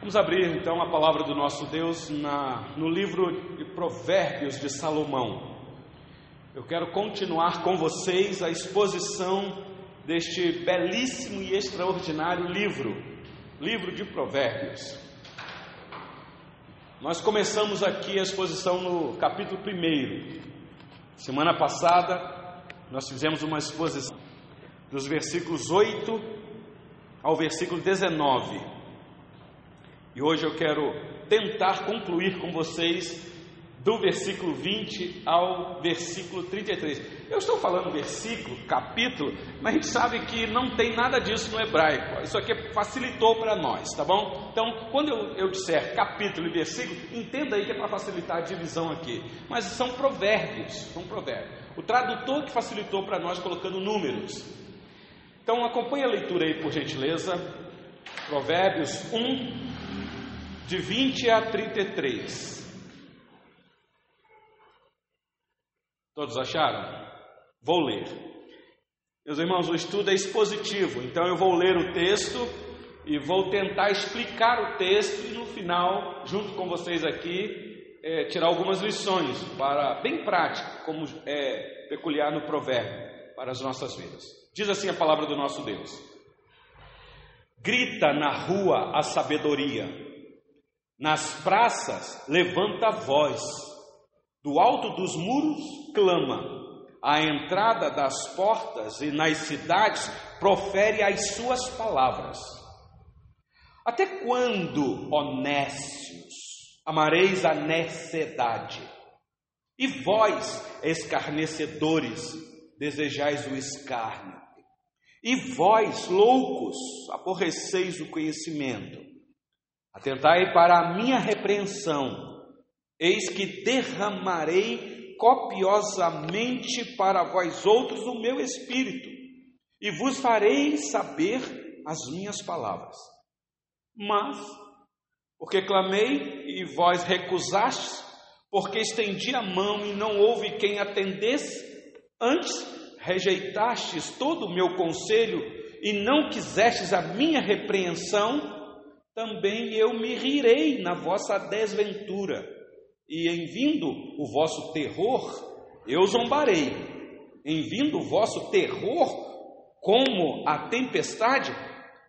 Vamos abrir então a palavra do nosso Deus na, no livro de Provérbios de Salomão. Eu quero continuar com vocês a exposição deste belíssimo e extraordinário livro, livro de Provérbios. Nós começamos aqui a exposição no capítulo 1. Semana passada, nós fizemos uma exposição dos versículos 8 ao versículo 19. E hoje eu quero tentar concluir com vocês do versículo 20 ao versículo 33. Eu estou falando versículo, capítulo, mas a gente sabe que não tem nada disso no hebraico. Isso aqui facilitou para nós, tá bom? Então, quando eu, eu disser capítulo e versículo, entenda aí que é para facilitar a divisão aqui. Mas são provérbios, são provérbios. O tradutor que facilitou para nós colocando números. Então, acompanhe a leitura aí, por gentileza. Provérbios 1, de 20 a 33. Todos acharam? Vou ler. Meus irmãos, o estudo é expositivo, então eu vou ler o texto e vou tentar explicar o texto e no final, junto com vocês aqui, é, tirar algumas lições para bem prático, como é peculiar no provérbio para as nossas vidas. Diz assim a palavra do nosso Deus: Grita na rua a sabedoria, nas praças levanta voz do alto dos muros clama, à entrada das portas e nas cidades profere as suas palavras. Até quando, honestos, amareis a necessidade? E vós, escarnecedores, desejais o escárnio? E vós, loucos, aborreceis o conhecimento? Atentai para a minha repreensão Eis que derramarei copiosamente para vós outros o meu espírito, e vos farei saber as minhas palavras. Mas, porque clamei e vós recusastes, porque estendi a mão e não houve quem atendesse, antes rejeitastes todo o meu conselho e não quisestes a minha repreensão, também eu me rirei na vossa desventura e em vindo o vosso terror, eu zombarei. Em vindo o vosso terror, como a tempestade,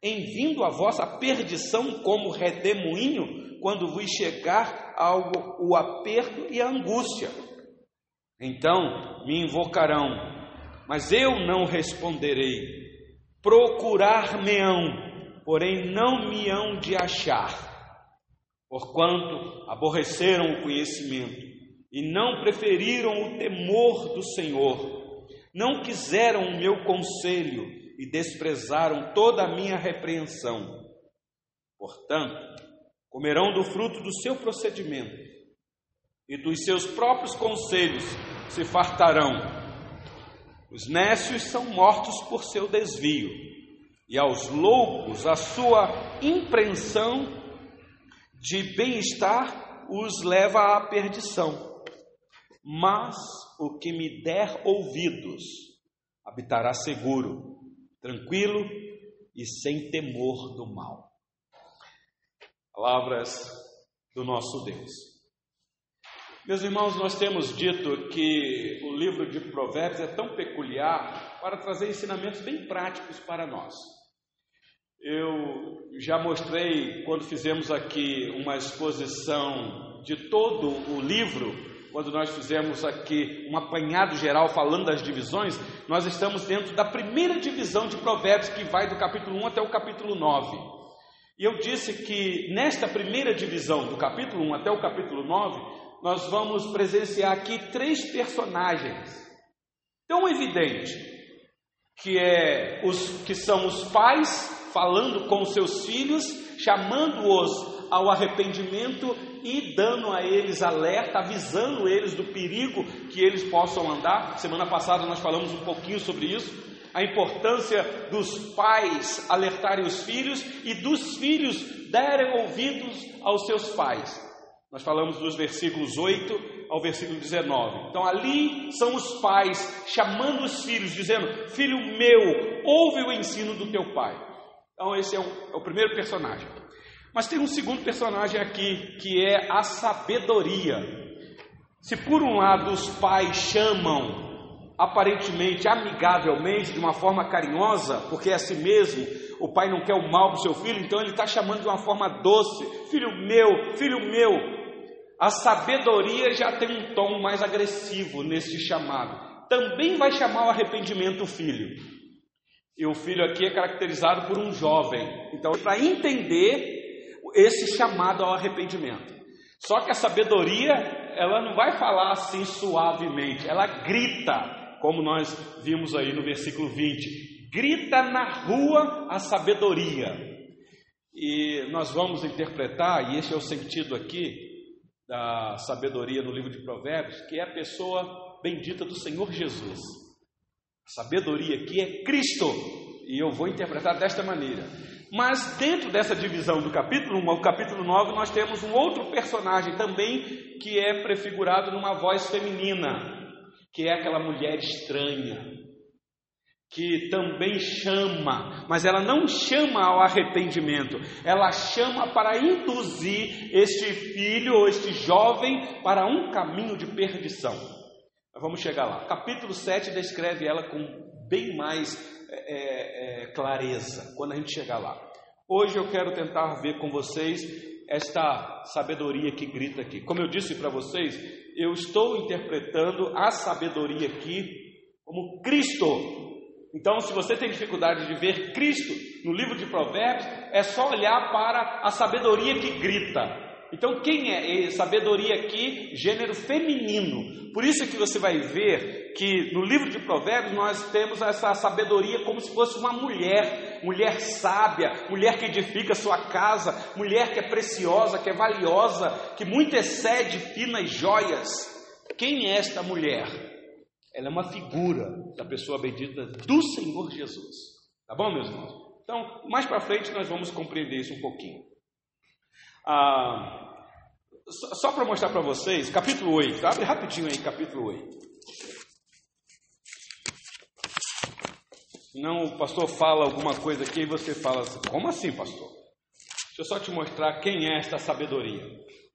em vindo a vossa perdição como redemoinho, quando vos chegar ao, o aperto e a angústia. Então me invocarão, mas eu não responderei. Procurar-me-ão, porém não me hão de achar porquanto aborreceram o conhecimento e não preferiram o temor do Senhor, não quiseram o meu conselho e desprezaram toda a minha repreensão. Portanto, comerão do fruto do seu procedimento e dos seus próprios conselhos se fartarão. Os nécios são mortos por seu desvio, e aos loucos a sua impreensão de bem-estar os leva à perdição. Mas o que me der ouvidos habitará seguro, tranquilo e sem temor do mal. Palavras do nosso Deus. Meus irmãos, nós temos dito que o livro de Provérbios é tão peculiar para trazer ensinamentos bem práticos para nós. Eu já mostrei quando fizemos aqui uma exposição de todo o livro, quando nós fizemos aqui um apanhado geral falando das divisões, nós estamos dentro da primeira divisão de Provérbios que vai do capítulo 1 até o capítulo 9. E eu disse que nesta primeira divisão, do capítulo 1 até o capítulo 9, nós vamos presenciar aqui três personagens tão evidente que é os que são os pais falando com seus filhos, chamando-os ao arrependimento e dando a eles alerta, avisando eles do perigo que eles possam andar. Semana passada nós falamos um pouquinho sobre isso, a importância dos pais alertarem os filhos e dos filhos derem ouvidos aos seus pais. Nós falamos dos versículos 8 ao versículo 19. Então ali são os pais chamando os filhos, dizendo: Filho meu, ouve o ensino do teu pai. Então, esse é o, é o primeiro personagem. Mas tem um segundo personagem aqui, que é a sabedoria. Se por um lado os pais chamam aparentemente, amigavelmente, de uma forma carinhosa, porque é assim mesmo, o pai não quer o mal para o seu filho, então ele está chamando de uma forma doce: filho meu, filho meu. A sabedoria já tem um tom mais agressivo nesse chamado. Também vai chamar o arrependimento o filho. E o filho aqui é caracterizado por um jovem. Então, para entender esse chamado ao arrependimento. Só que a sabedoria, ela não vai falar assim suavemente, ela grita, como nós vimos aí no versículo 20. Grita na rua a sabedoria. E nós vamos interpretar, e esse é o sentido aqui da sabedoria no livro de Provérbios, que é a pessoa bendita do Senhor Jesus. Sabedoria aqui é Cristo, e eu vou interpretar desta maneira. Mas dentro dessa divisão do capítulo 1 ao capítulo 9, nós temos um outro personagem também que é prefigurado numa voz feminina, que é aquela mulher estranha, que também chama, mas ela não chama ao arrependimento, ela chama para induzir este filho ou este jovem para um caminho de perdição. Vamos chegar lá. Capítulo 7 descreve ela com bem mais é, é, clareza quando a gente chegar lá. Hoje eu quero tentar ver com vocês esta sabedoria que grita aqui. Como eu disse para vocês, eu estou interpretando a sabedoria aqui como Cristo. Então, se você tem dificuldade de ver Cristo no livro de Provérbios, é só olhar para a sabedoria que grita. Então, quem é? Sabedoria aqui, gênero feminino. Por isso que você vai ver que no livro de Provérbios nós temos essa sabedoria como se fosse uma mulher, mulher sábia, mulher que edifica sua casa, mulher que é preciosa, que é valiosa, que muito excede finas joias. Quem é esta mulher? Ela é uma figura da pessoa bendita do Senhor Jesus. Tá bom, meus irmãos? Então, mais para frente nós vamos compreender isso um pouquinho. Ah, só para mostrar para vocês, capítulo 8, abre rapidinho aí, capítulo 8. Senão o pastor fala alguma coisa aqui e você fala assim, como assim, pastor? Deixa eu só te mostrar quem é esta sabedoria.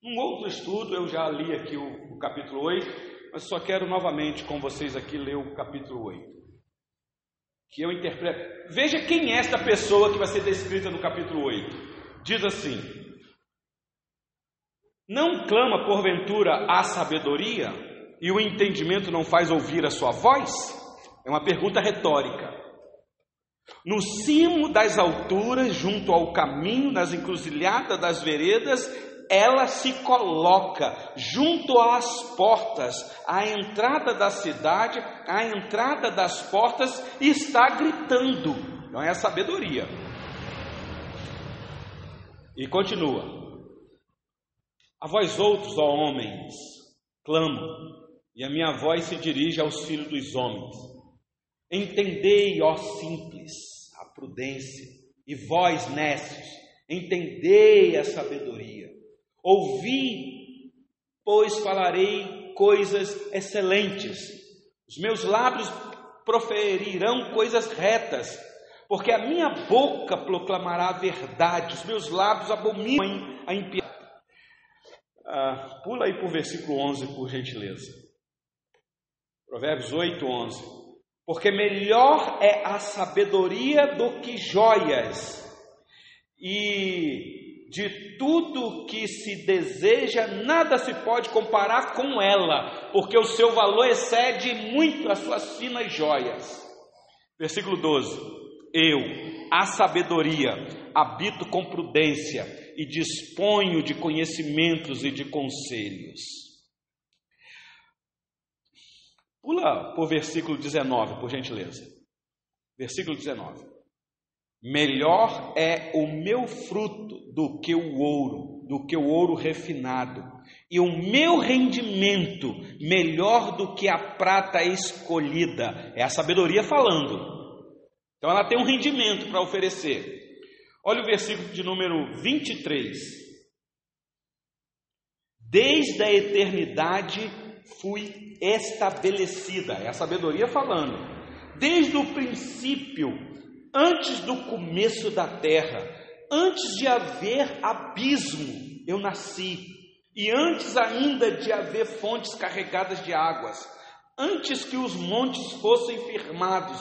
Um outro estudo, eu já li aqui o, o capítulo 8, mas só quero novamente com vocês aqui ler o capítulo 8. Que eu interpreto. Veja quem é esta pessoa que vai ser descrita no capítulo 8. Diz assim: não clama porventura a sabedoria e o entendimento não faz ouvir a sua voz? É uma pergunta retórica. No cimo das alturas, junto ao caminho, nas encruzilhadas das veredas, ela se coloca junto às portas, à entrada da cidade, à entrada das portas, e está gritando. Não é a sabedoria. E continua. A vós outros, ó homens, clamo, e a minha voz se dirige aos filhos dos homens. Entendei, ó simples, a prudência, e vós, necios, entendei a sabedoria. Ouvi, pois falarei coisas excelentes. Os meus lábios proferirão coisas retas, porque a minha boca proclamará a verdade, os meus lábios abominam a impiedade. Ah, pula aí para o versículo 11, por gentileza. Provérbios 8, 11. Porque melhor é a sabedoria do que joias, e de tudo que se deseja, nada se pode comparar com ela, porque o seu valor excede muito as suas finas joias. Versículo 12: Eu, a sabedoria, habito com prudência e disponho de conhecimentos e de conselhos. Pula por versículo 19, por gentileza. Versículo 19. Melhor é o meu fruto do que o ouro, do que o ouro refinado, e o meu rendimento melhor do que a prata escolhida. É a sabedoria falando. Então ela tem um rendimento para oferecer. Olha o versículo de número 23. Desde a eternidade fui estabelecida, é a sabedoria falando. Desde o princípio, antes do começo da terra, Antes de haver abismo, eu nasci. E antes ainda de haver fontes carregadas de águas, antes que os montes fossem firmados,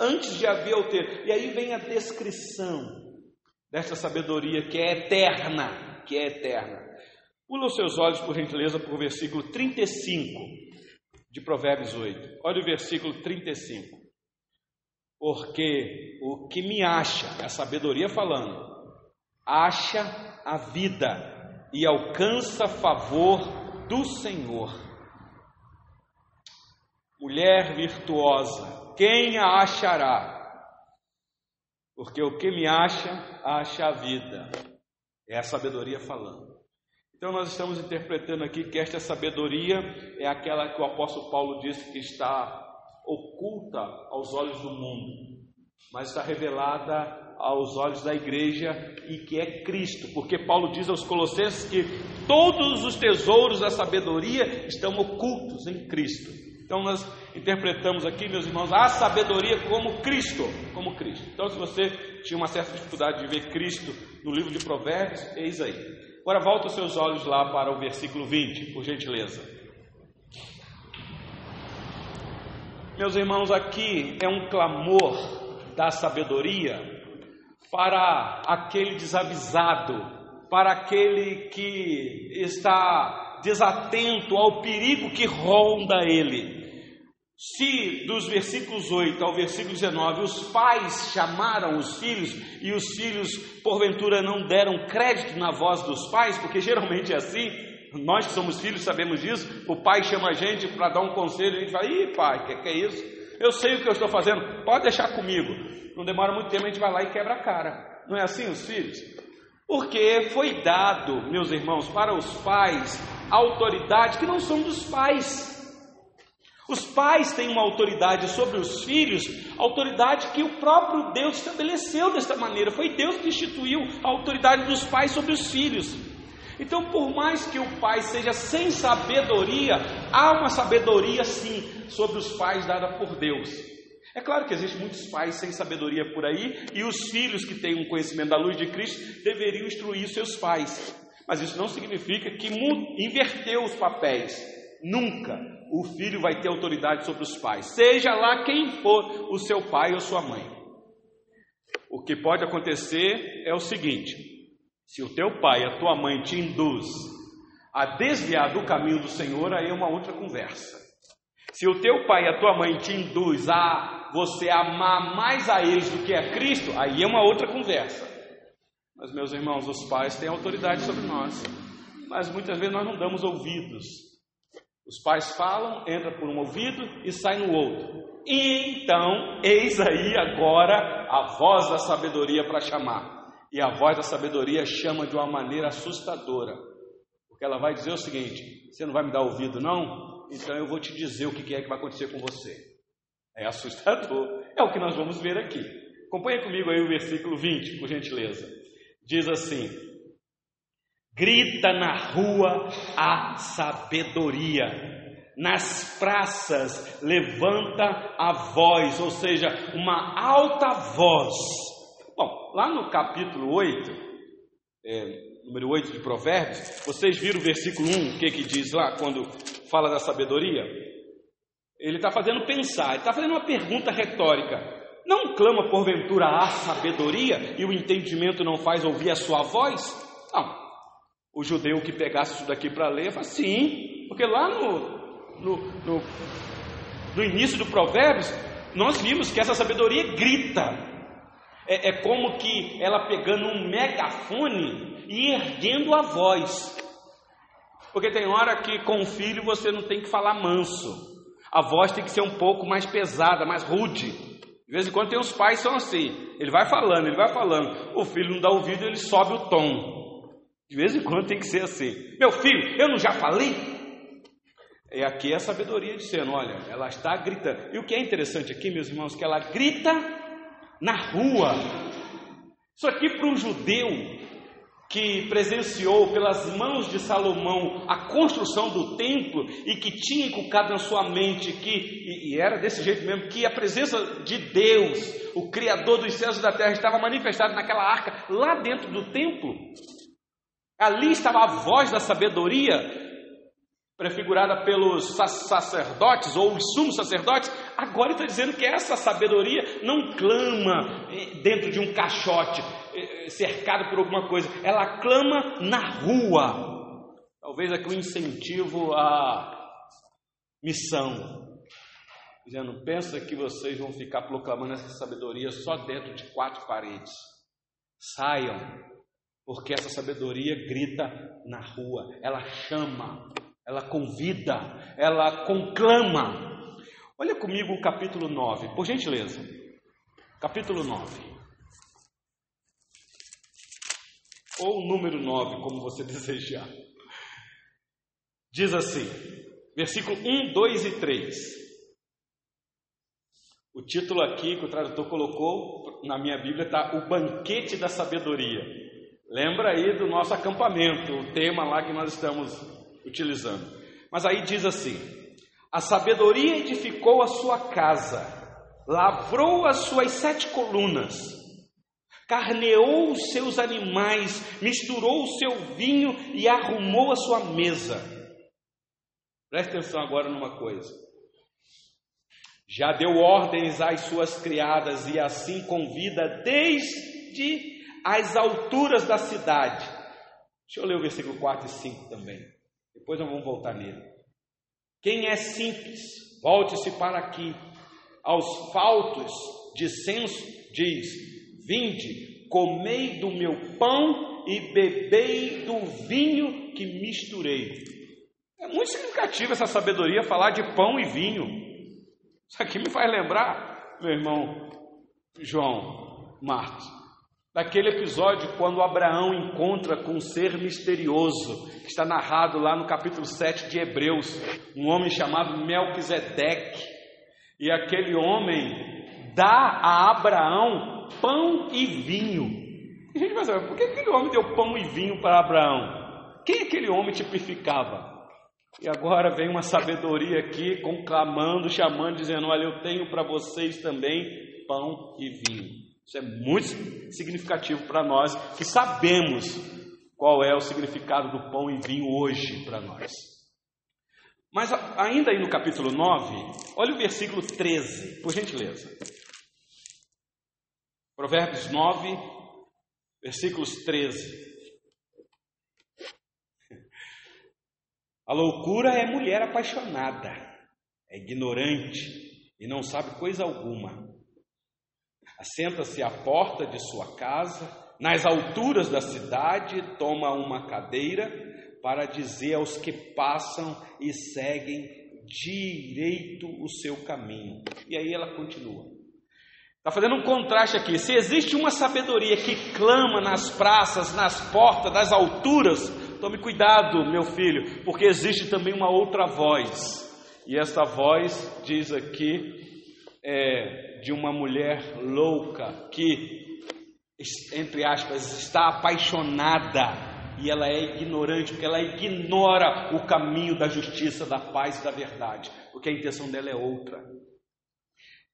antes de haver o ter. E aí vem a descrição desta sabedoria que é eterna, que é eterna. Pula os seus olhos, por gentileza, para o versículo 35 de Provérbios 8. Olha o versículo 35. Porque o que me acha, é a sabedoria falando, acha a vida e alcança favor do Senhor. Mulher virtuosa, quem a achará? Porque o que me acha, acha a vida. É a sabedoria falando. Então nós estamos interpretando aqui que esta sabedoria é aquela que o apóstolo Paulo disse que está oculta aos olhos do mundo, mas está revelada aos olhos da igreja e que é Cristo, porque Paulo diz aos Colossenses que todos os tesouros da sabedoria estão ocultos em Cristo. Então nós interpretamos aqui, meus irmãos, a sabedoria como Cristo, como Cristo. Então se você tinha uma certa dificuldade de ver Cristo no livro de Provérbios, eis aí. Agora volta os seus olhos lá para o versículo 20, por gentileza. Meus irmãos, aqui é um clamor da sabedoria para aquele desavisado, para aquele que está desatento ao perigo que ronda ele. Se dos versículos 8 ao versículo 19 os pais chamaram os filhos e os filhos porventura não deram crédito na voz dos pais, porque geralmente é assim, nós que somos filhos sabemos disso, o pai chama a gente para dar um conselho a gente fala: Ih, pai, que, que é isso? Eu sei o que eu estou fazendo, pode deixar comigo não demora muito tempo, a gente vai lá e quebra a cara. Não é assim os filhos? Porque foi dado, meus irmãos, para os pais autoridade que não são dos pais. Os pais têm uma autoridade sobre os filhos, autoridade que o próprio Deus estabeleceu desta maneira. Foi Deus que instituiu a autoridade dos pais sobre os filhos. Então, por mais que o pai seja sem sabedoria, há uma sabedoria sim sobre os pais dada por Deus. É claro que existem muitos pais sem sabedoria por aí, e os filhos que têm um conhecimento da luz de Cristo deveriam instruir seus pais. Mas isso não significa que inverteu os papéis. Nunca o filho vai ter autoridade sobre os pais, seja lá quem for o seu pai ou sua mãe. O que pode acontecer é o seguinte: se o teu pai, a tua mãe te induz a desviar do caminho do Senhor, aí é uma outra conversa. Se o teu pai e a tua mãe te induz a você amar mais a eles do que a Cristo, aí é uma outra conversa. Mas, meus irmãos, os pais têm autoridade sobre nós, mas muitas vezes nós não damos ouvidos. Os pais falam, entra por um ouvido e sai no outro. E então, eis aí agora a voz da sabedoria para chamar. E a voz da sabedoria chama de uma maneira assustadora. Porque ela vai dizer o seguinte: você não vai me dar ouvido, não? Então eu vou te dizer o que é que vai acontecer com você. É assustador. É o que nós vamos ver aqui. Acompanhe comigo aí o versículo 20, por gentileza. Diz assim: Grita na rua a sabedoria, nas praças levanta a voz, ou seja, uma alta voz. Bom, lá no capítulo 8, é, número 8 de Provérbios, vocês viram o versículo 1, o que, que diz lá quando fala da sabedoria? Ele está fazendo pensar, ele está fazendo uma pergunta retórica. Não clama porventura a sabedoria e o entendimento não faz ouvir a sua voz? Não. O judeu que pegasse isso daqui para ler, fala sim, porque lá no, no, no, no, início do Provérbios, nós vimos que essa sabedoria grita. É, é como que ela pegando um megafone e erguendo a voz. Porque tem hora que com o filho você não tem que falar manso a voz tem que ser um pouco mais pesada, mais rude. De vez em quando tem uns pais que são assim. Ele vai falando, ele vai falando. O filho não dá ouvido, ele sobe o tom. De vez em quando tem que ser assim. Meu filho, eu não já falei? E aqui é a sabedoria dizendo, olha, ela está gritando. E o que é interessante aqui, meus irmãos, que ela grita na rua. Isso aqui para um judeu que presenciou pelas mãos de Salomão a construção do templo e que tinha inculcado na sua mente que, e, e, era desse jeito mesmo, que a presença de Deus, o Criador dos céus e da terra, estava manifestada naquela arca lá dentro do templo. Ali estava a voz da sabedoria, prefigurada pelos sacerdotes ou os sumos sacerdotes, agora está dizendo que essa sabedoria não clama eh, dentro de um caixote, eh, cercado por alguma coisa, ela clama na rua. Talvez aqui um incentivo à missão, dizendo: pensa que vocês vão ficar proclamando essa sabedoria só dentro de quatro paredes. Saiam, porque essa sabedoria grita na rua, ela chama, ela convida, ela conclama. Olha comigo o capítulo 9, por gentileza. Capítulo 9. Ou número 9, como você desejar. Diz assim, versículo 1, 2 e 3. O título aqui que o tradutor colocou na minha Bíblia está O Banquete da Sabedoria. Lembra aí do nosso acampamento, o tema lá que nós estamos utilizando. Mas aí diz assim: a sabedoria edificou a sua casa, lavrou as suas sete colunas, carneou os seus animais, misturou o seu vinho e arrumou a sua mesa. Preste atenção agora numa coisa. Já deu ordens às suas criadas e assim convida desde as alturas da cidade. Deixa eu ler o versículo 4 e 5 também. Depois nós vamos voltar nele. Quem é simples, volte-se para aqui. Aos faltos de senso, diz: Vinde, comei do meu pão e bebei do vinho que misturei. É muito significativo essa sabedoria falar de pão e vinho. Isso aqui me faz lembrar, meu irmão João Marcos, daquele episódio quando Abraão encontra com um ser misterioso, que está narrado lá no capítulo 7 de Hebreus, um homem chamado Melquisedeque. E aquele homem dá a Abraão pão e vinho. E a gente vai saber, por que aquele homem deu pão e vinho para Abraão? Quem aquele homem tipificava? E agora vem uma sabedoria aqui, conclamando, chamando, dizendo: Olha, eu tenho para vocês também pão e vinho. Isso é muito significativo para nós que sabemos qual é o significado do pão e vinho hoje para nós. Mas ainda aí no capítulo 9, olha o versículo 13, por gentileza. Provérbios 9, versículos 13. A loucura é mulher apaixonada, é ignorante e não sabe coisa alguma. Assenta-se à porta de sua casa, nas alturas da cidade, toma uma cadeira para dizer aos que passam e seguem direito o seu caminho. E aí ela continua. Está fazendo um contraste aqui. Se existe uma sabedoria que clama nas praças, nas portas, nas alturas, tome cuidado, meu filho, porque existe também uma outra voz. E essa voz diz aqui é, de uma mulher louca que, entre aspas, está apaixonada e ela é ignorante, porque ela ignora o caminho da justiça, da paz e da verdade, porque a intenção dela é outra.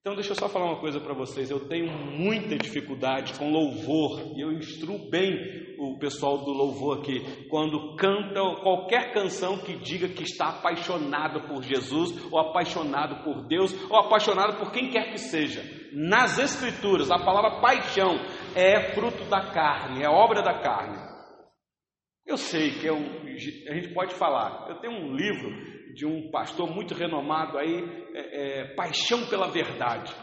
Então, deixa eu só falar uma coisa para vocês. Eu tenho muita dificuldade com louvor, e eu instruo bem o pessoal do louvor aqui, quando canta qualquer canção que diga que está apaixonado por Jesus, ou apaixonado por Deus, ou apaixonado por quem quer que seja. Nas Escrituras, a palavra paixão é fruto da carne, é obra da carne. Eu sei que é um, a gente pode falar. Eu tenho um livro de um pastor muito renomado aí, é, é, Paixão pela Verdade.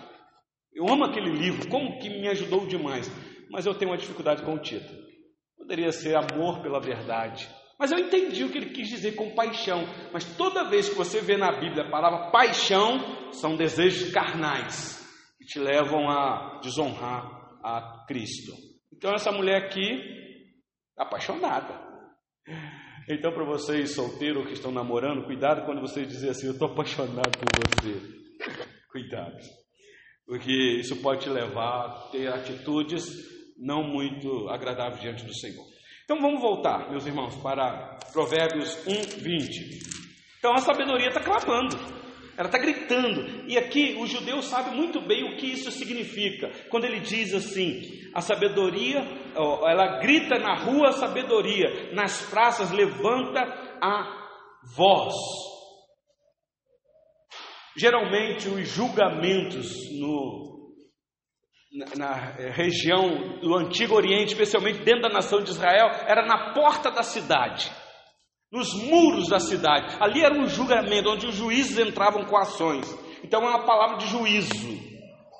Eu amo aquele livro, como que me ajudou demais, mas eu tenho uma dificuldade com o título. Poderia ser Amor pela Verdade. Mas eu entendi o que ele quis dizer com paixão. Mas toda vez que você vê na Bíblia a palavra paixão, são desejos carnais que te levam a desonrar a Cristo. Então essa mulher aqui, apaixonada. Então, para vocês solteiros que estão namorando, cuidado quando vocês dizem assim: Eu estou apaixonado por você. cuidado, porque isso pode te levar a ter atitudes não muito agradáveis diante do Senhor. Então vamos voltar, meus irmãos, para Provérbios 1, 20. Então a sabedoria está clamando, ela está gritando. E aqui o judeu sabe muito bem o que isso significa. Quando ele diz assim: a sabedoria, ela grita na rua a sabedoria, nas praças levanta a voz. Geralmente os julgamentos no, na, região do Antigo Oriente, especialmente dentro da nação de Israel, era na porta da cidade, nos muros da cidade. Ali era um julgamento onde os juízes entravam com ações. Então é uma palavra de juízo.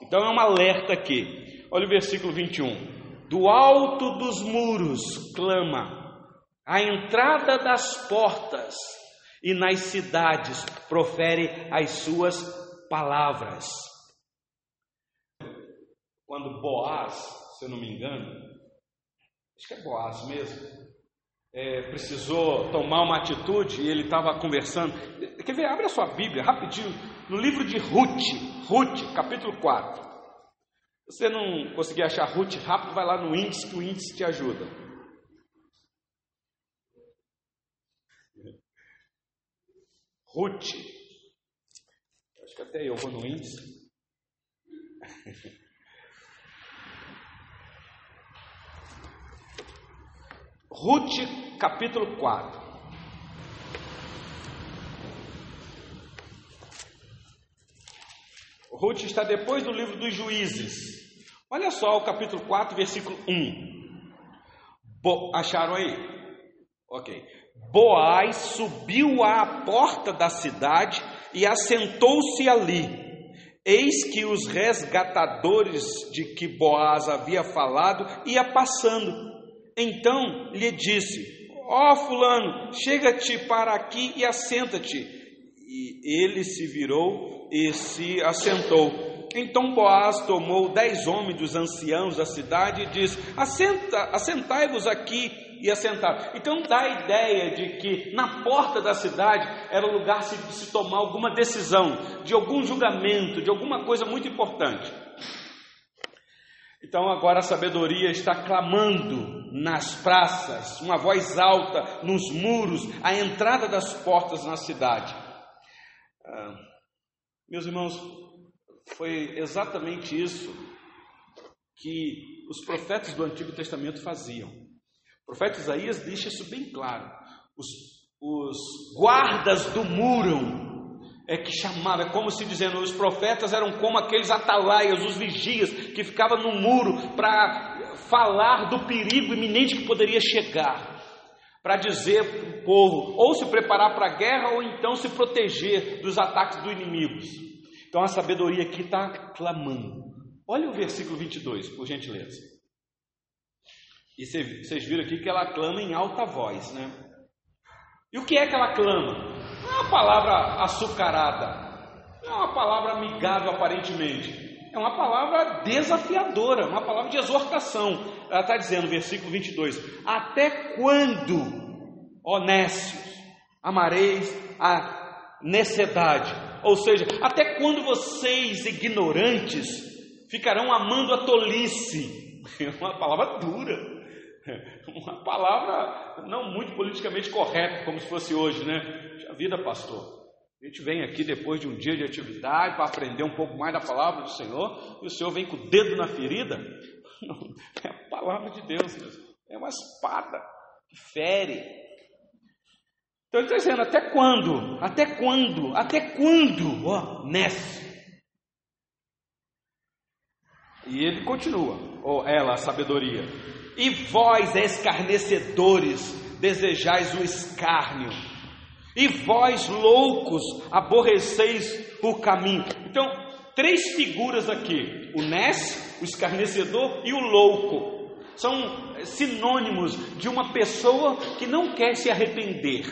Então é um alerta aqui. Olha o versículo 21. Do alto dos muros clama, a entrada das portas e nas cidades profere as suas palavras. Quando Boaz, se eu não me engano, acho que é Boaz mesmo, é, precisou tomar uma atitude e ele estava conversando. Quer ver? Abre a sua Bíblia rapidinho, no livro de Ruth, Ruth, capítulo 4. Se você não conseguir achar Ruth rápido, vai lá no índice que o índice te ajuda. Ruth. Acho que até eu vou no índice. Ruth, capítulo 4. Ruth está depois do livro dos juízes. Olha só o capítulo 4, versículo 1. Bo, acharam aí? Ok. Boaz subiu à porta da cidade e assentou-se ali. Eis que os resgatadores de que Boaz havia falado ia passando. Então lhe disse: Ó oh, fulano, chega-te para aqui e assenta-te. E ele se virou e se assentou. Então Boaz tomou dez homens dos anciãos da cidade e disse: Assenta, assentai-vos aqui e assentaram. Então dá a ideia de que na porta da cidade era o lugar de se tomar alguma decisão, de algum julgamento, de alguma coisa muito importante. Então agora a sabedoria está clamando nas praças, uma voz alta nos muros, a entrada das portas na cidade. Ah, meus irmãos, foi exatamente isso que os profetas do Antigo Testamento faziam. O profeta Isaías deixa isso bem claro. Os, os guardas do muro é que chamava, é como se dizendo, os profetas eram como aqueles atalaias, os vigias, que ficavam no muro para falar do perigo iminente que poderia chegar, para dizer para o povo, ou se preparar para a guerra, ou então se proteger dos ataques dos inimigos. Então a sabedoria aqui está clamando. Olha o versículo 22, por gentileza. E vocês viram aqui que ela clama em alta voz, né? E o que é que ela clama? Não é uma palavra açucarada, não é uma palavra amigável aparentemente, é uma palavra desafiadora, uma palavra de exortação. Ela está dizendo, versículo 22: Até quando, honestos, amareis a necessidade? Ou seja, até quando vocês, ignorantes, ficarão amando a tolice? É uma palavra dura. Uma palavra não muito politicamente correta, como se fosse hoje, né? Já vida, pastor. A gente vem aqui depois de um dia de atividade para aprender um pouco mais da palavra do Senhor, e o Senhor vem com o dedo na ferida. É a palavra de Deus mesmo. É uma espada que fere. Então ele está dizendo, até quando? Até quando? Até quando? Ó, oh. E ele continua, ou ela, a sabedoria. E vós, escarnecedores, desejais o escárnio. E vós, loucos, aborreceis o caminho. Então, três figuras aqui: o Ness, o escarnecedor e o louco. São sinônimos de uma pessoa que não quer se arrepender.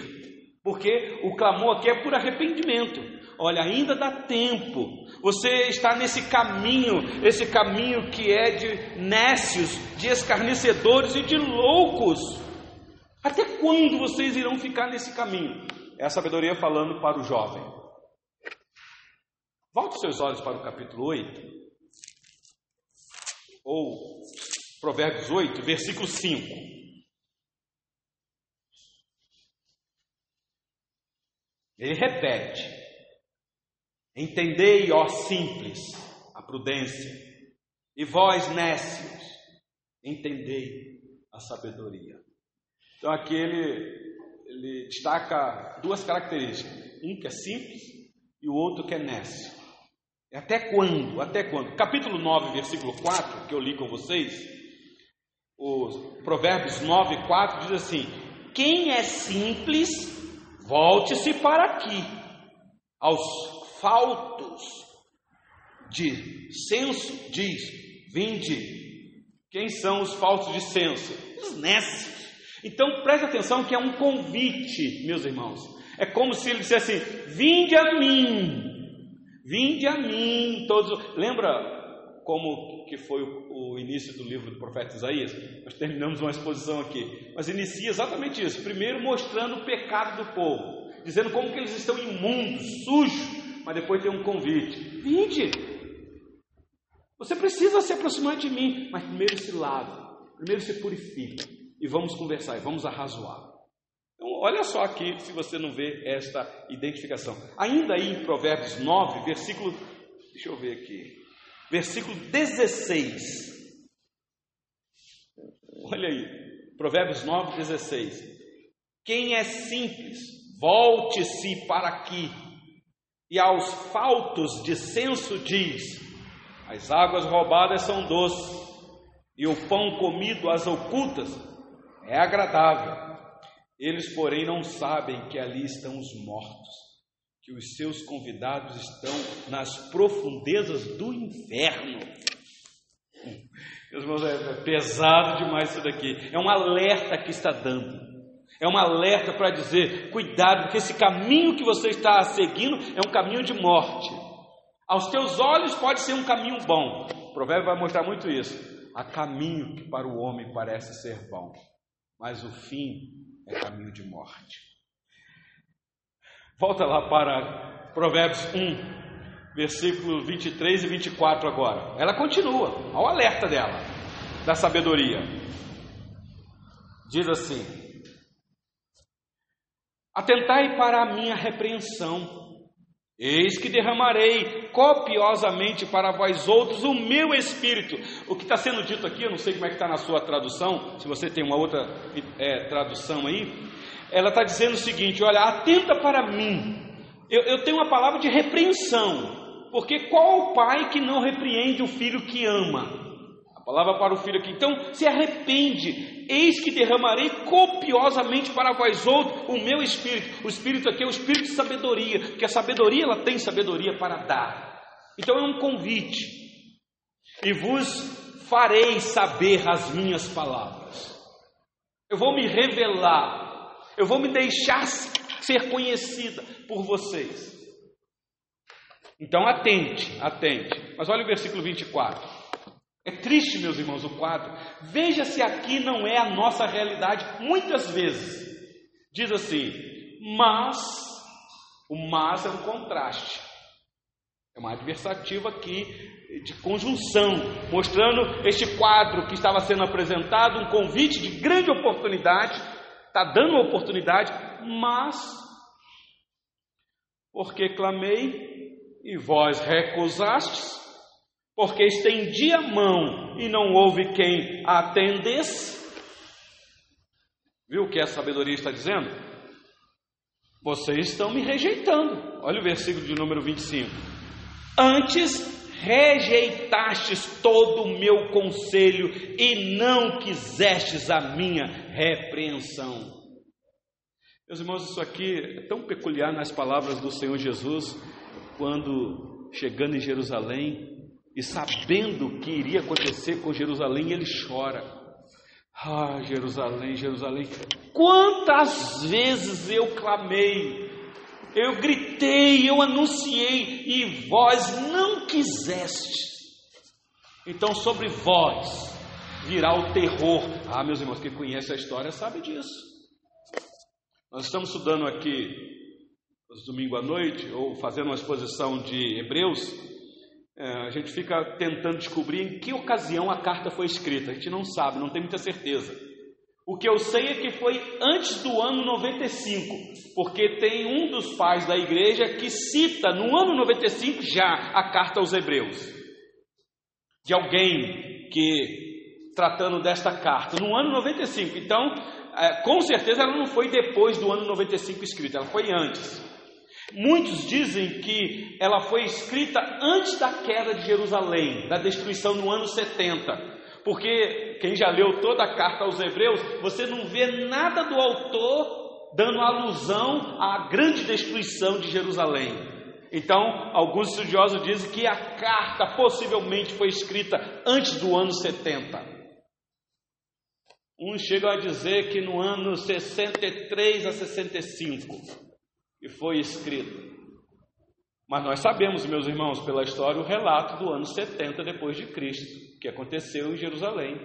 Porque o clamor aqui é por arrependimento. Olha, ainda dá tempo. Você está nesse caminho, esse caminho que é de nécios, de escarnecedores e de loucos. Até quando vocês irão ficar nesse caminho? É a sabedoria falando para o jovem. Volte seus olhos para o capítulo 8, ou Provérbios 8, versículo 5. Ele repete: Entendei, ó simples, a prudência, e vós, nécios, entendei a sabedoria. Então aqui ele, ele destaca duas características: um que é simples e o outro que é nécio. Até quando? Até quando? Capítulo 9, versículo 4, que eu li com vocês, os Provérbios 9, 4 diz assim: Quem é simples, volte-se para aqui, aos faltos de senso, diz: Vinde. Quem são os faltos de senso? Os nécios. Então preste atenção que é um convite, meus irmãos. É como se ele dissesse assim: Vinde a mim, vinde a mim, todos. Lembra como que foi o, início do livro do profeta Isaías? Nós terminamos uma exposição aqui, mas inicia exatamente isso. Primeiro mostrando o pecado do povo, dizendo como que eles estão imundos, sujos, mas depois tem um convite: Vinde. Você precisa se aproximar de mim, mas primeiro se lave, primeiro se purifique e vamos conversar, e vamos arrazoar. Então, olha só aqui, se você não vê esta identificação. Ainda aí em Provérbios 9, versículo, deixa eu ver aqui, versículo 16. Olha aí, Provérbios 9, 16. Quem é simples, volte-se para aqui, e aos faltos de senso diz: as águas roubadas são doces, e o pão comido às ocultas é agradável. Eles, porém, não sabem que ali estão os mortos, que os seus convidados estão nas profundezas do inferno. Meus irmãos, é pesado demais isso daqui. É um alerta que está dando. É um alerta para dizer: cuidado, porque esse caminho que você está seguindo é um caminho de morte. Aos teus olhos pode ser um caminho bom. O provérbio vai mostrar muito isso. Há caminho que para o homem parece ser bom, mas o fim é caminho de morte. Volta lá para Provérbios 1, versículos 23 e 24 agora. Ela continua, ao alerta dela, da sabedoria. Diz assim: Atentai para a minha repreensão Eis que derramarei copiosamente para vós outros o meu espírito. O que está sendo dito aqui, eu não sei como é que está na sua tradução, se você tem uma outra é, tradução aí, ela está dizendo o seguinte: olha, atenta para mim. Eu, eu tenho uma palavra de repreensão, porque qual o pai que não repreende o filho que ama? Palavra para o filho aqui. Então, se arrepende. Eis que derramarei copiosamente para vós outros o meu espírito. O espírito aqui é o espírito de sabedoria, porque a sabedoria ela tem sabedoria para dar. Então é um convite. E vos farei saber as minhas palavras. Eu vou me revelar. Eu vou me deixar ser conhecida por vocês. Então atente, atente. Mas olha o versículo 24. É triste, meus irmãos, o quadro. Veja se aqui não é a nossa realidade, muitas vezes. Diz assim, mas, o mas é um contraste. É uma adversativa aqui de conjunção, mostrando este quadro que estava sendo apresentado, um convite de grande oportunidade, está dando uma oportunidade, mas, porque clamei e vós recusastes, porque estendi a mão e não houve quem atendesse. Viu o que a sabedoria está dizendo? Vocês estão me rejeitando. Olha o versículo de número 25. Antes rejeitastes todo o meu conselho e não quisestes a minha repreensão. Meus irmãos, isso aqui é tão peculiar nas palavras do Senhor Jesus, quando chegando em Jerusalém, e sabendo o que iria acontecer com Jerusalém, ele chora. Ah, Jerusalém, Jerusalém, quantas vezes eu clamei, eu gritei, eu anunciei, e vós não quisestes. Então, sobre vós virá o terror. Ah, meus irmãos, quem conhece a história sabe disso. Nós estamos estudando aqui, domingo à noite, ou fazendo uma exposição de Hebreus, é, a gente fica tentando descobrir em que ocasião a carta foi escrita. A gente não sabe, não tem muita certeza. O que eu sei é que foi antes do ano 95, porque tem um dos pais da igreja que cita no ano 95 já a carta aos Hebreus. De alguém que, tratando desta carta, no ano 95. Então, é, com certeza ela não foi depois do ano 95 escrita, ela foi antes. Muitos dizem que ela foi escrita antes da queda de Jerusalém, da destruição no ano 70. Porque quem já leu toda a carta aos Hebreus, você não vê nada do autor dando alusão à grande destruição de Jerusalém. Então, alguns estudiosos dizem que a carta possivelmente foi escrita antes do ano 70. Uns chegam a dizer que no ano 63 a 65 que foi escrita. Mas nós sabemos, meus irmãos, pela história, o relato do ano 70 depois de Cristo, que aconteceu em Jerusalém.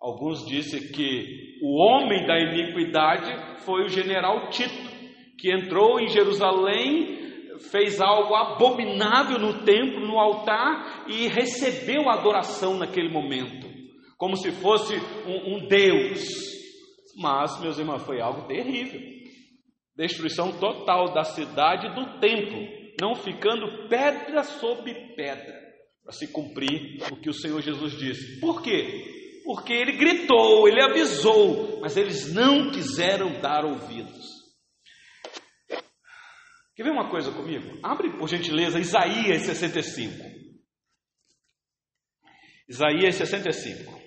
Alguns dizem que o homem da iniquidade foi o general Tito, que entrou em Jerusalém, fez algo abominável no templo, no altar e recebeu adoração naquele momento, como se fosse um, um Deus. Mas, meus irmãos, foi algo terrível destruição total da cidade e do templo não ficando pedra sobre pedra, para se cumprir o que o Senhor Jesus disse. Por quê? Porque ele gritou, ele avisou, mas eles não quiseram dar ouvidos. Quer ver uma coisa comigo? Abre, por gentileza, Isaías 65. Isaías 65.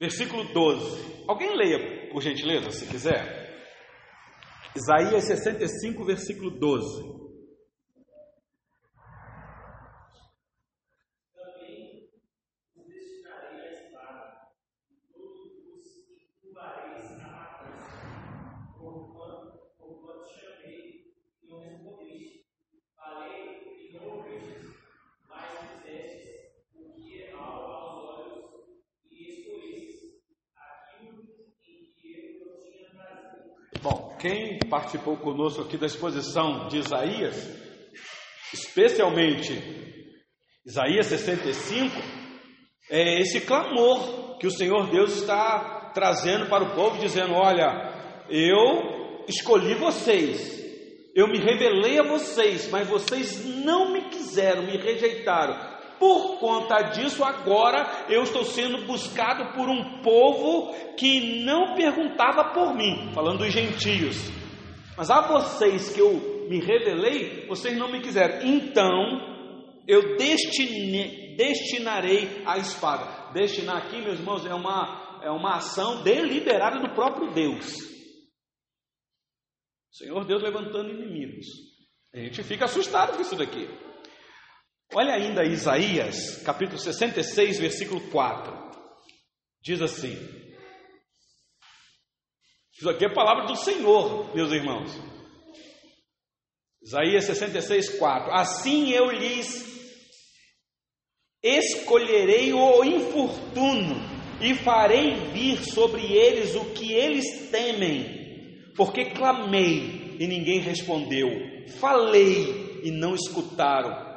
Versículo 12. Alguém leia, por gentileza, se quiser. Isaías 65, versículo 12. Quem participou conosco aqui da exposição de Isaías, especialmente Isaías 65, é esse clamor que o Senhor Deus está trazendo para o povo, dizendo: Olha, eu escolhi vocês, eu me revelei a vocês, mas vocês não me quiseram, me rejeitaram. Por conta disso, agora eu estou sendo buscado por um povo que não perguntava por mim, falando dos gentios. Mas a vocês que eu me revelei, vocês não me quiseram. Então, eu destine, destinarei a espada. Destinar aqui, meus irmãos, é uma, é uma ação deliberada do próprio Deus. Senhor Deus levantando inimigos. A gente fica assustado com isso daqui. Olha ainda Isaías, capítulo 66, versículo 4. Diz assim: Isso aqui é a palavra do Senhor, meus irmãos. Isaías 66, 4. Assim eu lhes escolherei o infortuno e farei vir sobre eles o que eles temem, porque clamei e ninguém respondeu, falei e não escutaram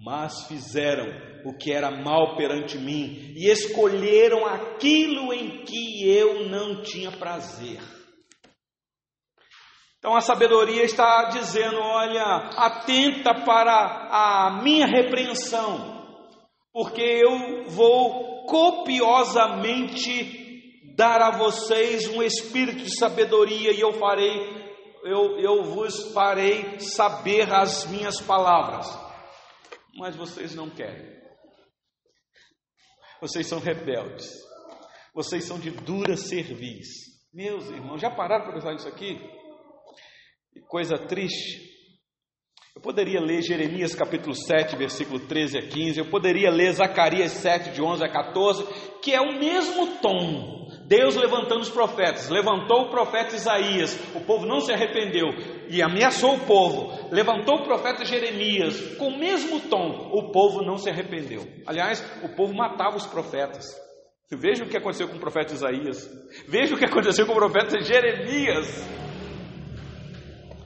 mas fizeram o que era mal perante mim e escolheram aquilo em que eu não tinha prazer. Então a sabedoria está dizendo: olha, atenta para a minha repreensão, porque eu vou copiosamente dar a vocês um espírito de sabedoria e eu farei, eu, eu vos farei saber as minhas palavras mas vocês não querem. Vocês são rebeldes. Vocês são de dura cerviz. Meus irmãos, já pararam para pensar nisso aqui? Que coisa triste. Eu poderia ler Jeremias capítulo 7, versículo 13 a 15, eu poderia ler Zacarias 7, de 11 a 14, que é o mesmo tom. Deus levantando os profetas, levantou o profeta Isaías, o povo não se arrependeu e ameaçou o povo, levantou o profeta Jeremias, com o mesmo tom, o povo não se arrependeu. Aliás, o povo matava os profetas. Veja o que aconteceu com o profeta Isaías, veja o que aconteceu com o profeta Jeremias.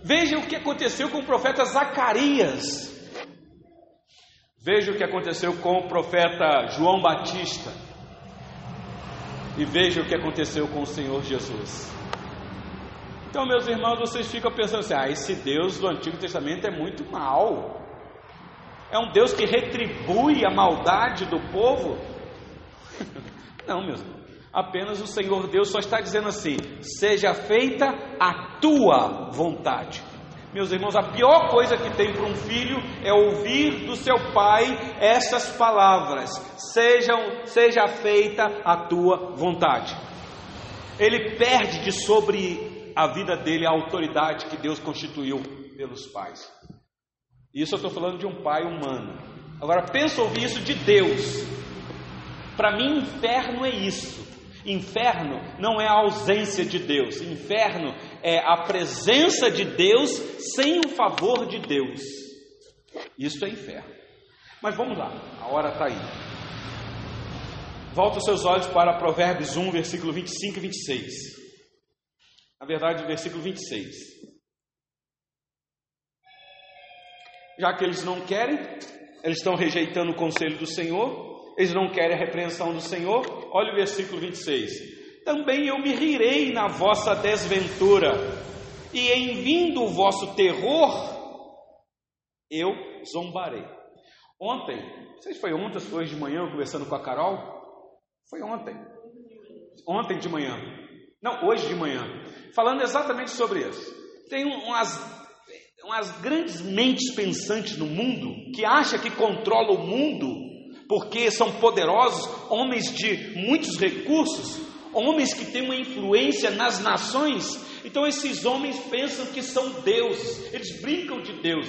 Veja o que aconteceu com o profeta Zacarias. Veja o que aconteceu com o profeta João Batista. E veja o que aconteceu com o Senhor Jesus. Então, meus irmãos, vocês ficam pensando assim: ah, esse Deus do Antigo Testamento é muito mal. É um Deus que retribui a maldade do povo? Não, meus irmãos. Apenas o Senhor Deus só está dizendo assim: seja feita a tua vontade. Meus irmãos, a pior coisa que tem para um filho é ouvir do seu pai essas palavras: sejam, seja feita a tua vontade. Ele perde de sobre a vida dele a autoridade que Deus constituiu pelos pais. Isso eu estou falando de um pai humano. Agora pensa ouvir isso de Deus. Para mim, inferno é isso. Inferno não é a ausência de Deus, inferno é a presença de Deus sem o favor de Deus. Isso é inferno. Mas vamos lá, a hora está aí. Volta os seus olhos para Provérbios 1, versículo 25 e 26. Na verdade, versículo 26. Já que eles não querem, eles estão rejeitando o conselho do Senhor, eles não querem a repreensão do Senhor. Olha o versículo 26. Também eu me rirei na vossa desventura, e em vindo o vosso terror, eu zombarei. Ontem, não sei se foi ontem ou foi hoje de manhã, conversando com a Carol. Foi ontem. Ontem de manhã. Não, hoje de manhã. Falando exatamente sobre isso. Tem umas, umas grandes mentes pensantes no mundo que acha que controla o mundo porque são poderosos, homens de muitos recursos, homens que têm uma influência nas nações. Então esses homens pensam que são deuses, eles brincam de Deus.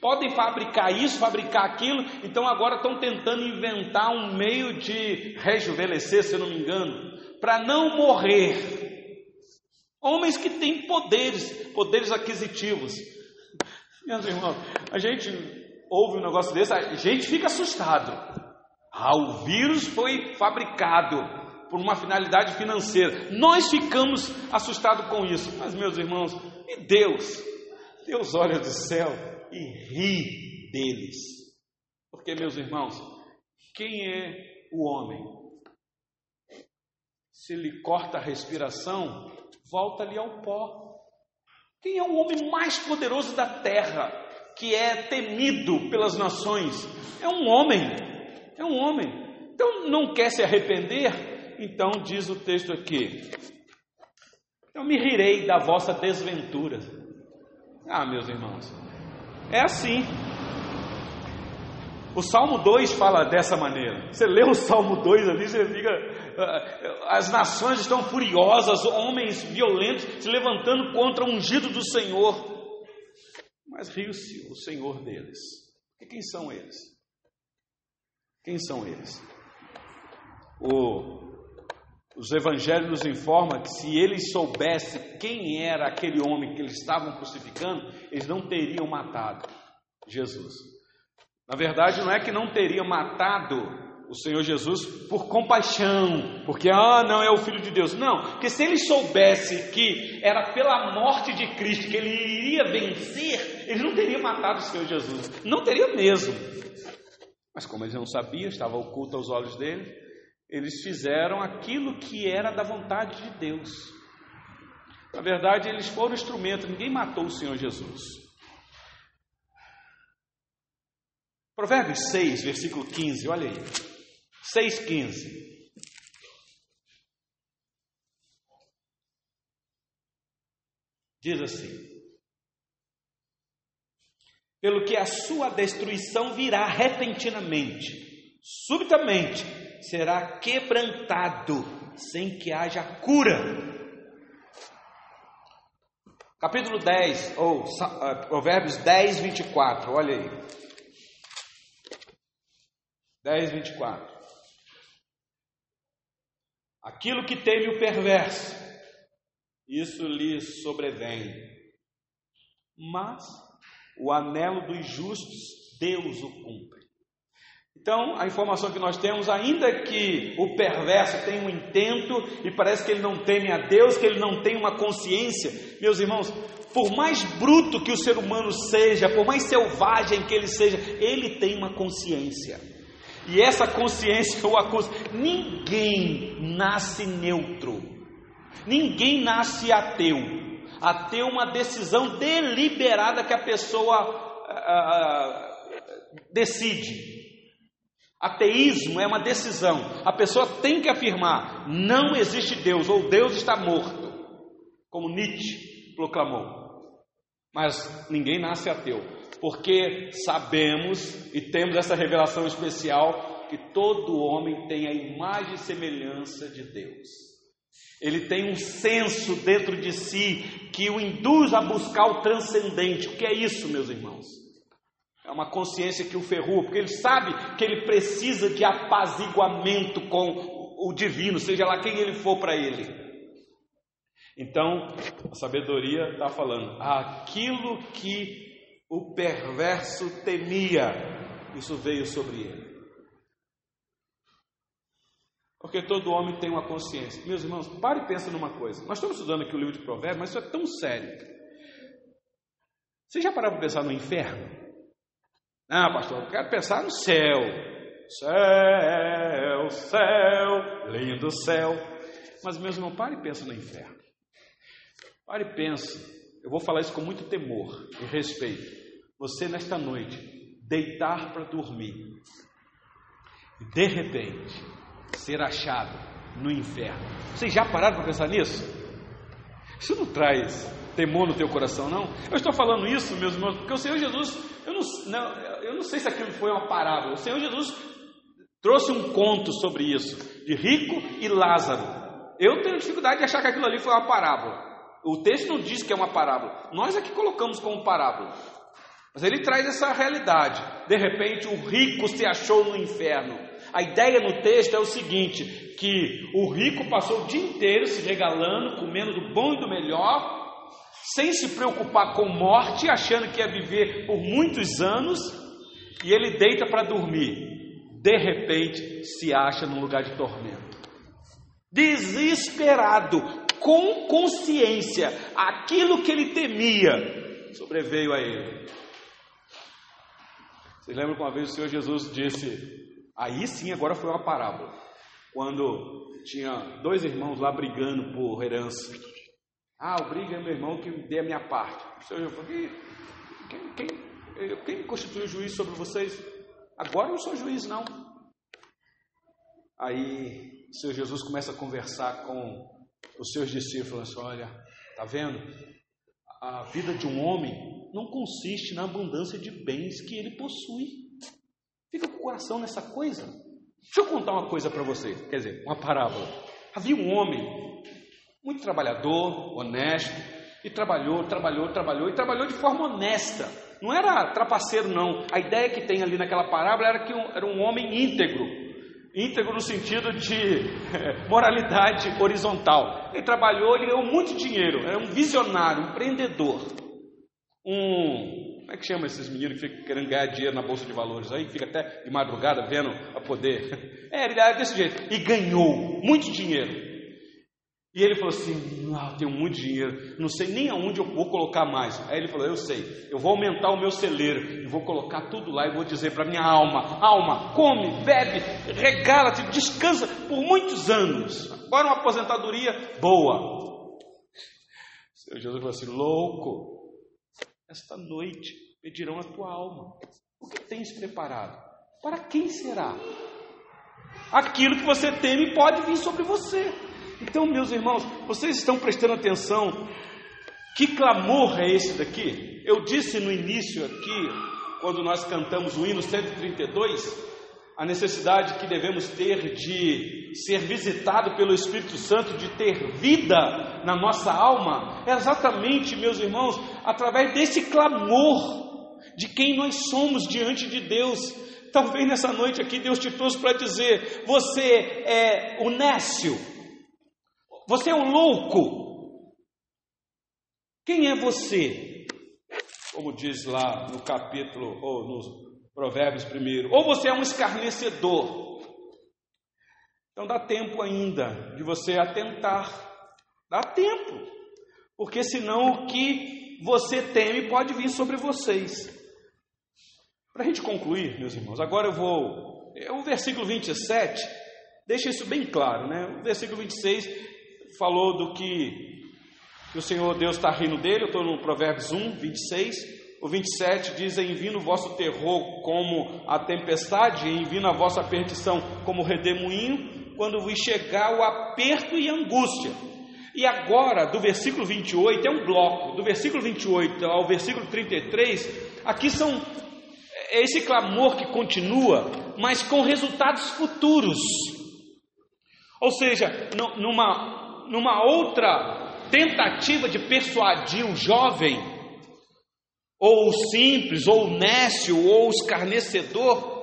Podem fabricar isso, fabricar aquilo, então agora estão tentando inventar um meio de rejuvenescer, se eu não me engano, para não morrer. Homens que têm poderes, poderes aquisitivos. Meus irmãos, a gente ouve um negócio desse, a gente fica assustado. Ah, o vírus foi fabricado por uma finalidade financeira. Nós ficamos assustados com isso. Mas, meus irmãos, e Deus? Deus olha do céu e ri deles. Porque, meus irmãos, quem é o homem? Se lhe corta a respiração, volta-lhe ao pó. Quem é o homem mais poderoso da terra, que é temido pelas nações? É um homem é um homem. Então não quer se arrepender? Então diz o texto aqui: Eu me rirei da vossa desventura. Ah, meus irmãos, é assim. O Salmo 2 fala dessa maneira. Você lê o Salmo 2 ali, você fica. Ah, as nações estão furiosas, homens violentos se levantando contra o ungido do Senhor. Mas riu-se o Senhor deles. E quem são eles? Quem são eles? O, os evangelhos nos informam que se eles soubessem quem era aquele homem que eles estavam crucificando, eles não teriam matado Jesus. Na verdade, não é que não teriam matado o Senhor Jesus por compaixão, porque, ah, não, é o Filho de Deus. Não, porque se eles soubessem que era pela morte de Cristo que ele iria vencer, eles não teriam matado o Senhor Jesus. Não teria mesmo. Mas como eles não sabiam, estava oculto aos olhos dele, eles fizeram aquilo que era da vontade de Deus. Na verdade, eles foram instrumento, ninguém matou o Senhor Jesus. Provérbios 6, versículo 15, olha aí. 6, 15. Diz assim: pelo que a sua destruição virá repentinamente, subitamente será quebrantado, sem que haja cura. Capítulo 10, ou uh, Provérbios 10, 24, olha aí. 10, 24. Aquilo que teme o perverso, isso lhe sobrevém. Mas o anelo dos justos, Deus o cumpre. Então, a informação que nós temos, ainda que o perverso tenha um intento e parece que ele não teme a Deus, que ele não tem uma consciência, meus irmãos, por mais bruto que o ser humano seja, por mais selvagem que ele seja, ele tem uma consciência. E essa consciência o acusa. Ninguém nasce neutro. Ninguém nasce ateu. Ateu é uma decisão deliberada que a pessoa uh, decide. Ateísmo é uma decisão. A pessoa tem que afirmar: não existe Deus, ou Deus está morto, como Nietzsche proclamou. Mas ninguém nasce ateu, porque sabemos e temos essa revelação especial que todo homem tem a imagem e semelhança de Deus. Ele tem um senso dentro de si que o induz a buscar o transcendente. O que é isso, meus irmãos? É uma consciência que o ferrua, porque ele sabe que ele precisa de apaziguamento com o divino, seja lá quem ele for para ele. Então, a sabedoria está falando: aquilo que o perverso temia, isso veio sobre ele. Porque todo homem tem uma consciência. Meus irmãos, pare e pense numa coisa. Nós estamos estudando aqui o livro de Provérbios, mas isso é tão sério. Você já parou para pensar no inferno? Ah, pastor, eu quero pensar no céu. Céu, céu, lindo céu. Mas, meus irmãos, pare e pensa no inferno. Pare e pensa. Eu vou falar isso com muito temor e respeito. Você, nesta noite, deitar para dormir e, de repente, ser achado no inferno. Vocês já pararam para pensar nisso? Isso não traz temor no teu coração, não? Eu estou falando isso, meus irmãos, porque o Senhor Jesus, eu não, não, eu não sei se aquilo foi uma parábola. O Senhor Jesus trouxe um conto sobre isso, de rico e Lázaro. Eu tenho dificuldade de achar que aquilo ali foi uma parábola. O texto não diz que é uma parábola. Nós é que colocamos como parábola. Mas ele traz essa realidade. De repente, o rico se achou no inferno. A ideia no texto é o seguinte: que o rico passou o dia inteiro se regalando, comendo do bom e do melhor, sem se preocupar com morte, achando que ia viver por muitos anos, e ele deita para dormir. De repente, se acha num lugar de tormento. Desesperado, com consciência, aquilo que ele temia sobreveio a ele. Vocês lembram que uma vez o Senhor Jesus disse: aí sim, agora foi uma parábola, quando tinha dois irmãos lá brigando por herança. Ah, obriga meu irmão que dê a minha parte. O Senhor falou, quem, quem, quem constitui juiz sobre vocês? Agora eu não sou juiz, não. Aí o Senhor Jesus começa a conversar com os seus discípulos, olha, tá vendo? A vida de um homem não consiste na abundância de bens que ele possui. Fica com o coração nessa coisa. Deixa eu contar uma coisa para você, quer dizer, uma parábola. Havia um homem muito trabalhador, honesto, e trabalhou, trabalhou, trabalhou, e trabalhou de forma honesta. Não era trapaceiro, não. A ideia que tem ali naquela parábola era que um, era um homem íntegro. Íntegro no sentido de moralidade horizontal. Ele trabalhou, ele ganhou muito dinheiro, era um visionário, um empreendedor. Um. Como é que chama esses meninos que ficam querendo ganhar dinheiro na Bolsa de Valores? Aí fica até de madrugada vendo a poder. É, ele era desse jeito. E ganhou muito dinheiro. E ele falou assim: eu tenho muito dinheiro, não sei nem aonde eu vou colocar mais. Aí ele falou: Eu sei, eu vou aumentar o meu celeiro e vou colocar tudo lá e vou dizer para minha alma: Alma, come, bebe, regala-te, descansa por muitos anos. Agora uma aposentadoria boa. O Senhor Jesus falou assim: Louco, esta noite pedirão a tua alma. O que tens preparado? Para quem será? Aquilo que você teme pode vir sobre você. Então, meus irmãos, vocês estão prestando atenção? Que clamor é esse daqui? Eu disse no início aqui, quando nós cantamos o hino 132, a necessidade que devemos ter de ser visitado pelo Espírito Santo, de ter vida na nossa alma, é exatamente, meus irmãos, através desse clamor de quem nós somos diante de Deus. Talvez nessa noite aqui Deus te trouxe para dizer: você é o nécio, você é um louco. Quem é você? Como diz lá no capítulo, ou no Provérbios primeiro. Ou você é um escarnecedor. Então dá tempo ainda de você atentar. Dá tempo. Porque senão o que você teme pode vir sobre vocês. Para a gente concluir, meus irmãos, agora eu vou. É o versículo 27 deixa isso bem claro, né? O versículo 26 falou do que, que o Senhor Deus está rindo dele. Eu estou no Provérbios 1, 26. O 27 diz: Envio o vosso terror como a tempestade, e envio a vossa perdição como redemoinho, quando vos chegar o aperto e angústia. E agora, do versículo 28, é um bloco, do versículo 28 ao versículo 33, aqui são é esse clamor que continua, mas com resultados futuros. Ou seja, numa, numa outra tentativa de persuadir o jovem, ou o simples, ou o nécio, ou o escarnecedor,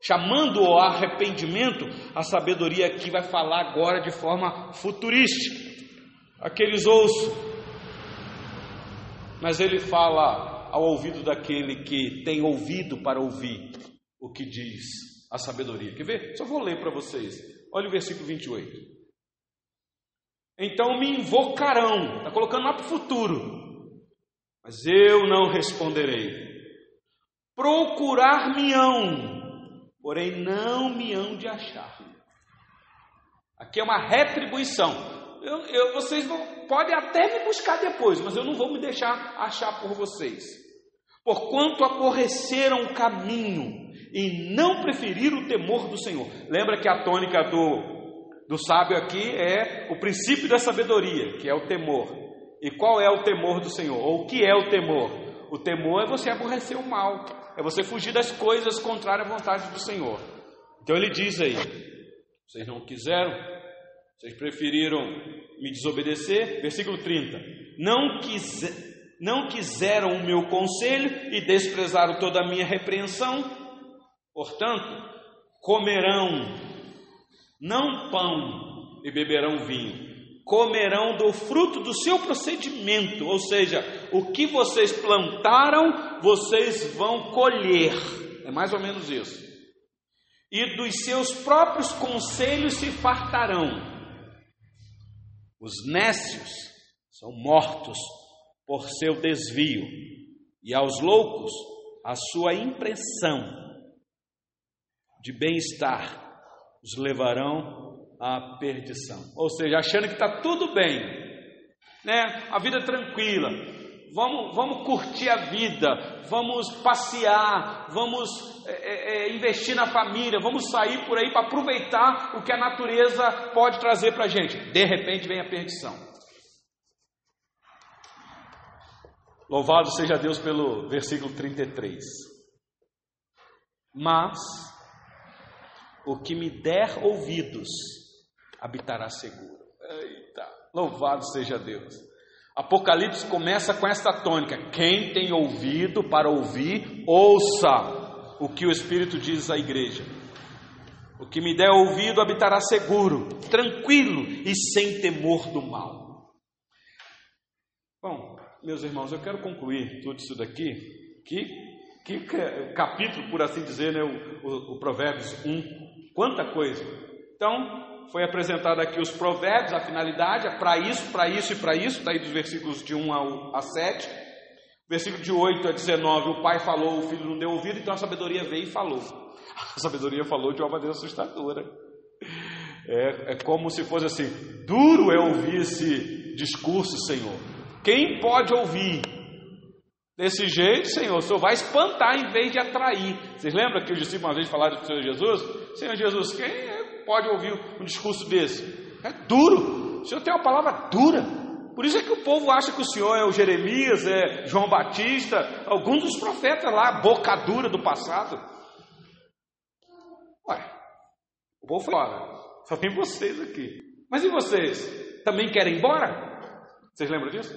chamando-o ao arrependimento, a sabedoria aqui vai falar agora de forma futurística. Aqueles ouçam, mas ele fala ao ouvido daquele que tem ouvido para ouvir o que diz a sabedoria. Quer ver? Só vou ler para vocês. Olha o versículo 28. Então me invocarão, está colocando lá para o futuro mas eu não responderei. Procurar-me-ão, porém não me hão de achar. Aqui é uma retribuição. Eu, eu, vocês vão, podem até me buscar depois, mas eu não vou me deixar achar por vocês. Porquanto aborreceram o caminho e não preferiram o temor do Senhor. Lembra que a tônica do, do sábio aqui é o princípio da sabedoria, que é o temor. E qual é o temor do Senhor? Ou o que é o temor? O temor é você aborrecer o mal, é você fugir das coisas contrárias à vontade do Senhor. Então ele diz aí: vocês não quiseram, vocês preferiram me desobedecer. Versículo 30: não, não quiseram o meu conselho e desprezaram toda a minha repreensão, portanto, comerão não pão e beberão vinho comerão do fruto do seu procedimento, ou seja, o que vocês plantaram, vocês vão colher. É mais ou menos isso. E dos seus próprios conselhos se fartarão. Os nécios são mortos por seu desvio, e aos loucos a sua impressão de bem-estar os levarão a perdição. Ou seja, achando que está tudo bem, né? a vida tranquila, vamos, vamos curtir a vida, vamos passear, vamos é, é, é investir na família, vamos sair por aí para aproveitar o que a natureza pode trazer para a gente. De repente vem a perdição. Louvado seja Deus pelo versículo 33. Mas o que me der ouvidos, habitará seguro. Eita, louvado seja Deus. Apocalipse começa com esta tônica: quem tem ouvido para ouvir, ouça o que o Espírito diz à igreja. O que me der ouvido habitará seguro, tranquilo e sem temor do mal. Bom, meus irmãos, eu quero concluir tudo isso daqui. Que, que capítulo, por assim dizer, né, o, o, o Provérbios 1. Quanta coisa. Então, foi apresentado aqui os provérbios, a finalidade é para isso, para isso e para isso, daí dos versículos de 1 ao, a 7. Versículo de 8 a 19, o pai falou, o filho não deu ouvido, então a sabedoria veio e falou. A sabedoria falou de uma maneira assustadora. É, é como se fosse assim: duro é ouvir esse discurso, Senhor. Quem pode ouvir? Desse jeito, Senhor, o Senhor vai espantar em vez de atrair. Vocês lembram que os discípulos uma vez falaram para o Senhor Jesus? Senhor Jesus, quem é pode ouvir um discurso desse? É duro. O senhor tem uma palavra dura. Por isso é que o povo acha que o senhor é o Jeremias, é João Batista, alguns dos profetas lá, boca dura do passado. Ué, o povo embora. Só tem vocês aqui. Mas e vocês? Também querem ir embora? Vocês lembram disso?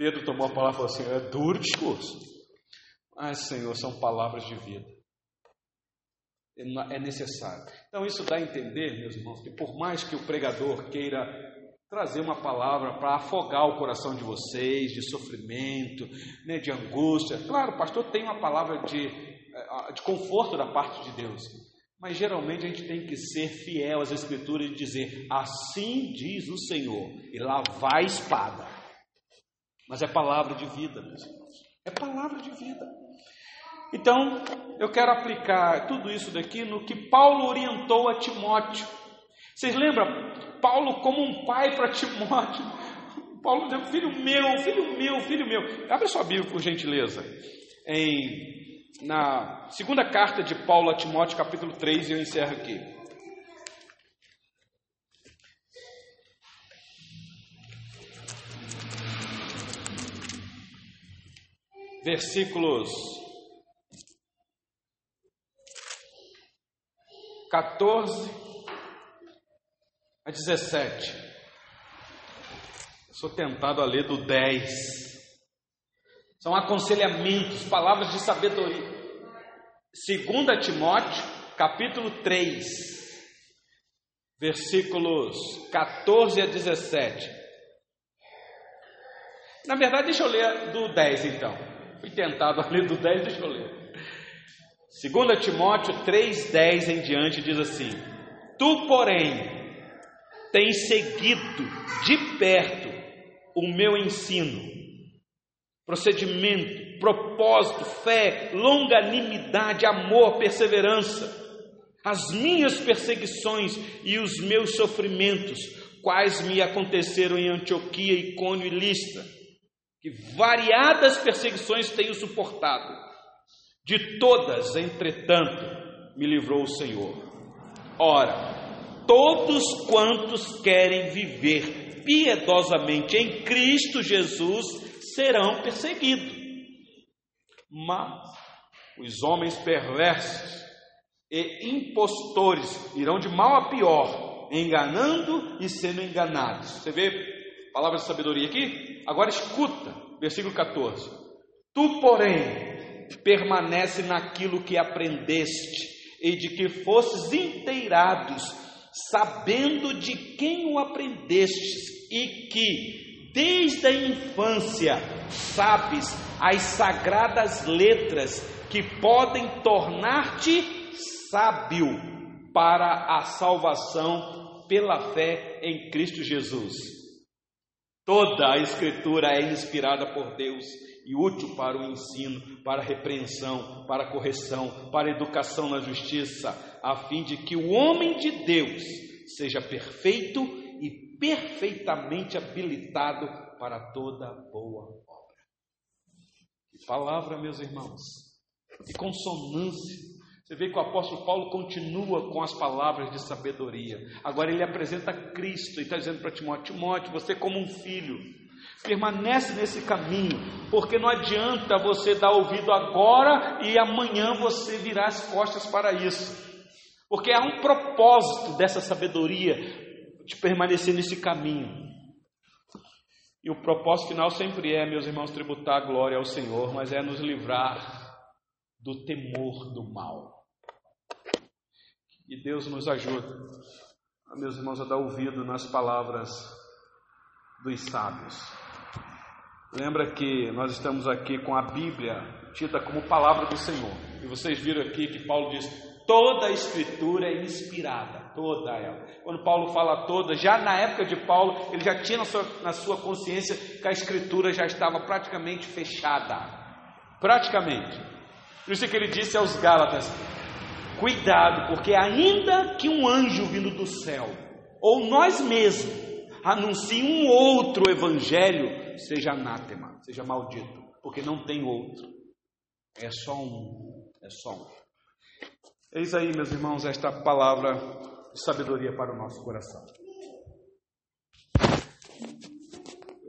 Pedro tomou a palavra e falou assim: é duro discurso. Mas, Senhor, são palavras de vida é necessário. Então, isso dá a entender, meus irmãos, que por mais que o pregador queira trazer uma palavra para afogar o coração de vocês, de sofrimento, né, de angústia, claro, o pastor tem uma palavra de, de conforto da parte de Deus. Mas geralmente a gente tem que ser fiel às Escrituras e dizer: Assim diz o Senhor, e lá vai a espada. Mas é palavra de vida, meus irmãos. É palavra de vida. Então, eu quero aplicar tudo isso daqui no que Paulo orientou a Timóteo. Vocês lembram? Paulo, como um pai para Timóteo, Paulo dizendo: Filho meu, filho meu, filho meu. Abre sua Bíblia, por gentileza. Em, na segunda carta de Paulo a Timóteo, capítulo 3, e eu encerro aqui. Versículos 14 a 17. Eu sou tentado a ler do 10. São aconselhamentos, palavras de sabedoria. 2 Timóteo, capítulo 3, versículos 14 a 17. Na verdade, deixa eu ler do 10 então. Fui tentado a ler do 10, deixa eu ler. 2 Timóteo 3,10 em diante diz assim: Tu, porém, tens seguido de perto o meu ensino, procedimento, propósito, fé, longanimidade, amor, perseverança, as minhas perseguições e os meus sofrimentos, quais me aconteceram em Antioquia, Icônio e Lista, que variadas perseguições tenho suportado de todas, entretanto, me livrou o Senhor. Ora, todos quantos querem viver piedosamente em Cristo Jesus serão perseguidos. Mas os homens perversos e impostores irão de mal a pior, enganando e sendo enganados. Você vê palavra de sabedoria aqui? Agora escuta, versículo 14. Tu, porém, permanece naquilo que aprendeste e de que fosses inteirados, sabendo de quem o aprendestes e que desde a infância sabes as sagradas letras que podem tornar-te sábio para a salvação pela fé em Cristo Jesus. Toda a Escritura é inspirada por Deus e útil para o ensino, para a repreensão, para a correção, para a educação na justiça, a fim de que o homem de Deus seja perfeito e perfeitamente habilitado para toda boa obra. Que palavra, meus irmãos, que consonância. Você vê que o apóstolo Paulo continua com as palavras de sabedoria. Agora ele apresenta Cristo e está dizendo para Timóteo: Timóteo, você, como um filho, Permanece nesse caminho, porque não adianta você dar ouvido agora e amanhã você virar as costas para isso. Porque há um propósito dessa sabedoria de permanecer nesse caminho. E o propósito final sempre é, meus irmãos, tributar a glória ao Senhor, mas é nos livrar do temor do mal. E Deus nos ajuda, meus irmãos, a dar ouvido nas palavras dos sábios. Lembra que nós estamos aqui com a Bíblia tida como palavra do Senhor. E vocês viram aqui que Paulo diz: toda a escritura é inspirada, toda ela. Quando Paulo fala toda, já na época de Paulo, ele já tinha na sua, na sua consciência que a escritura já estava praticamente fechada. Praticamente. Por isso que ele disse aos Gálatas: cuidado, porque ainda que um anjo vindo do céu, ou nós mesmos, anuncie um outro evangelho, seja anátema, seja maldito, porque não tem outro. É só um, é só um. Eis aí, meus irmãos, esta palavra de sabedoria para o nosso coração.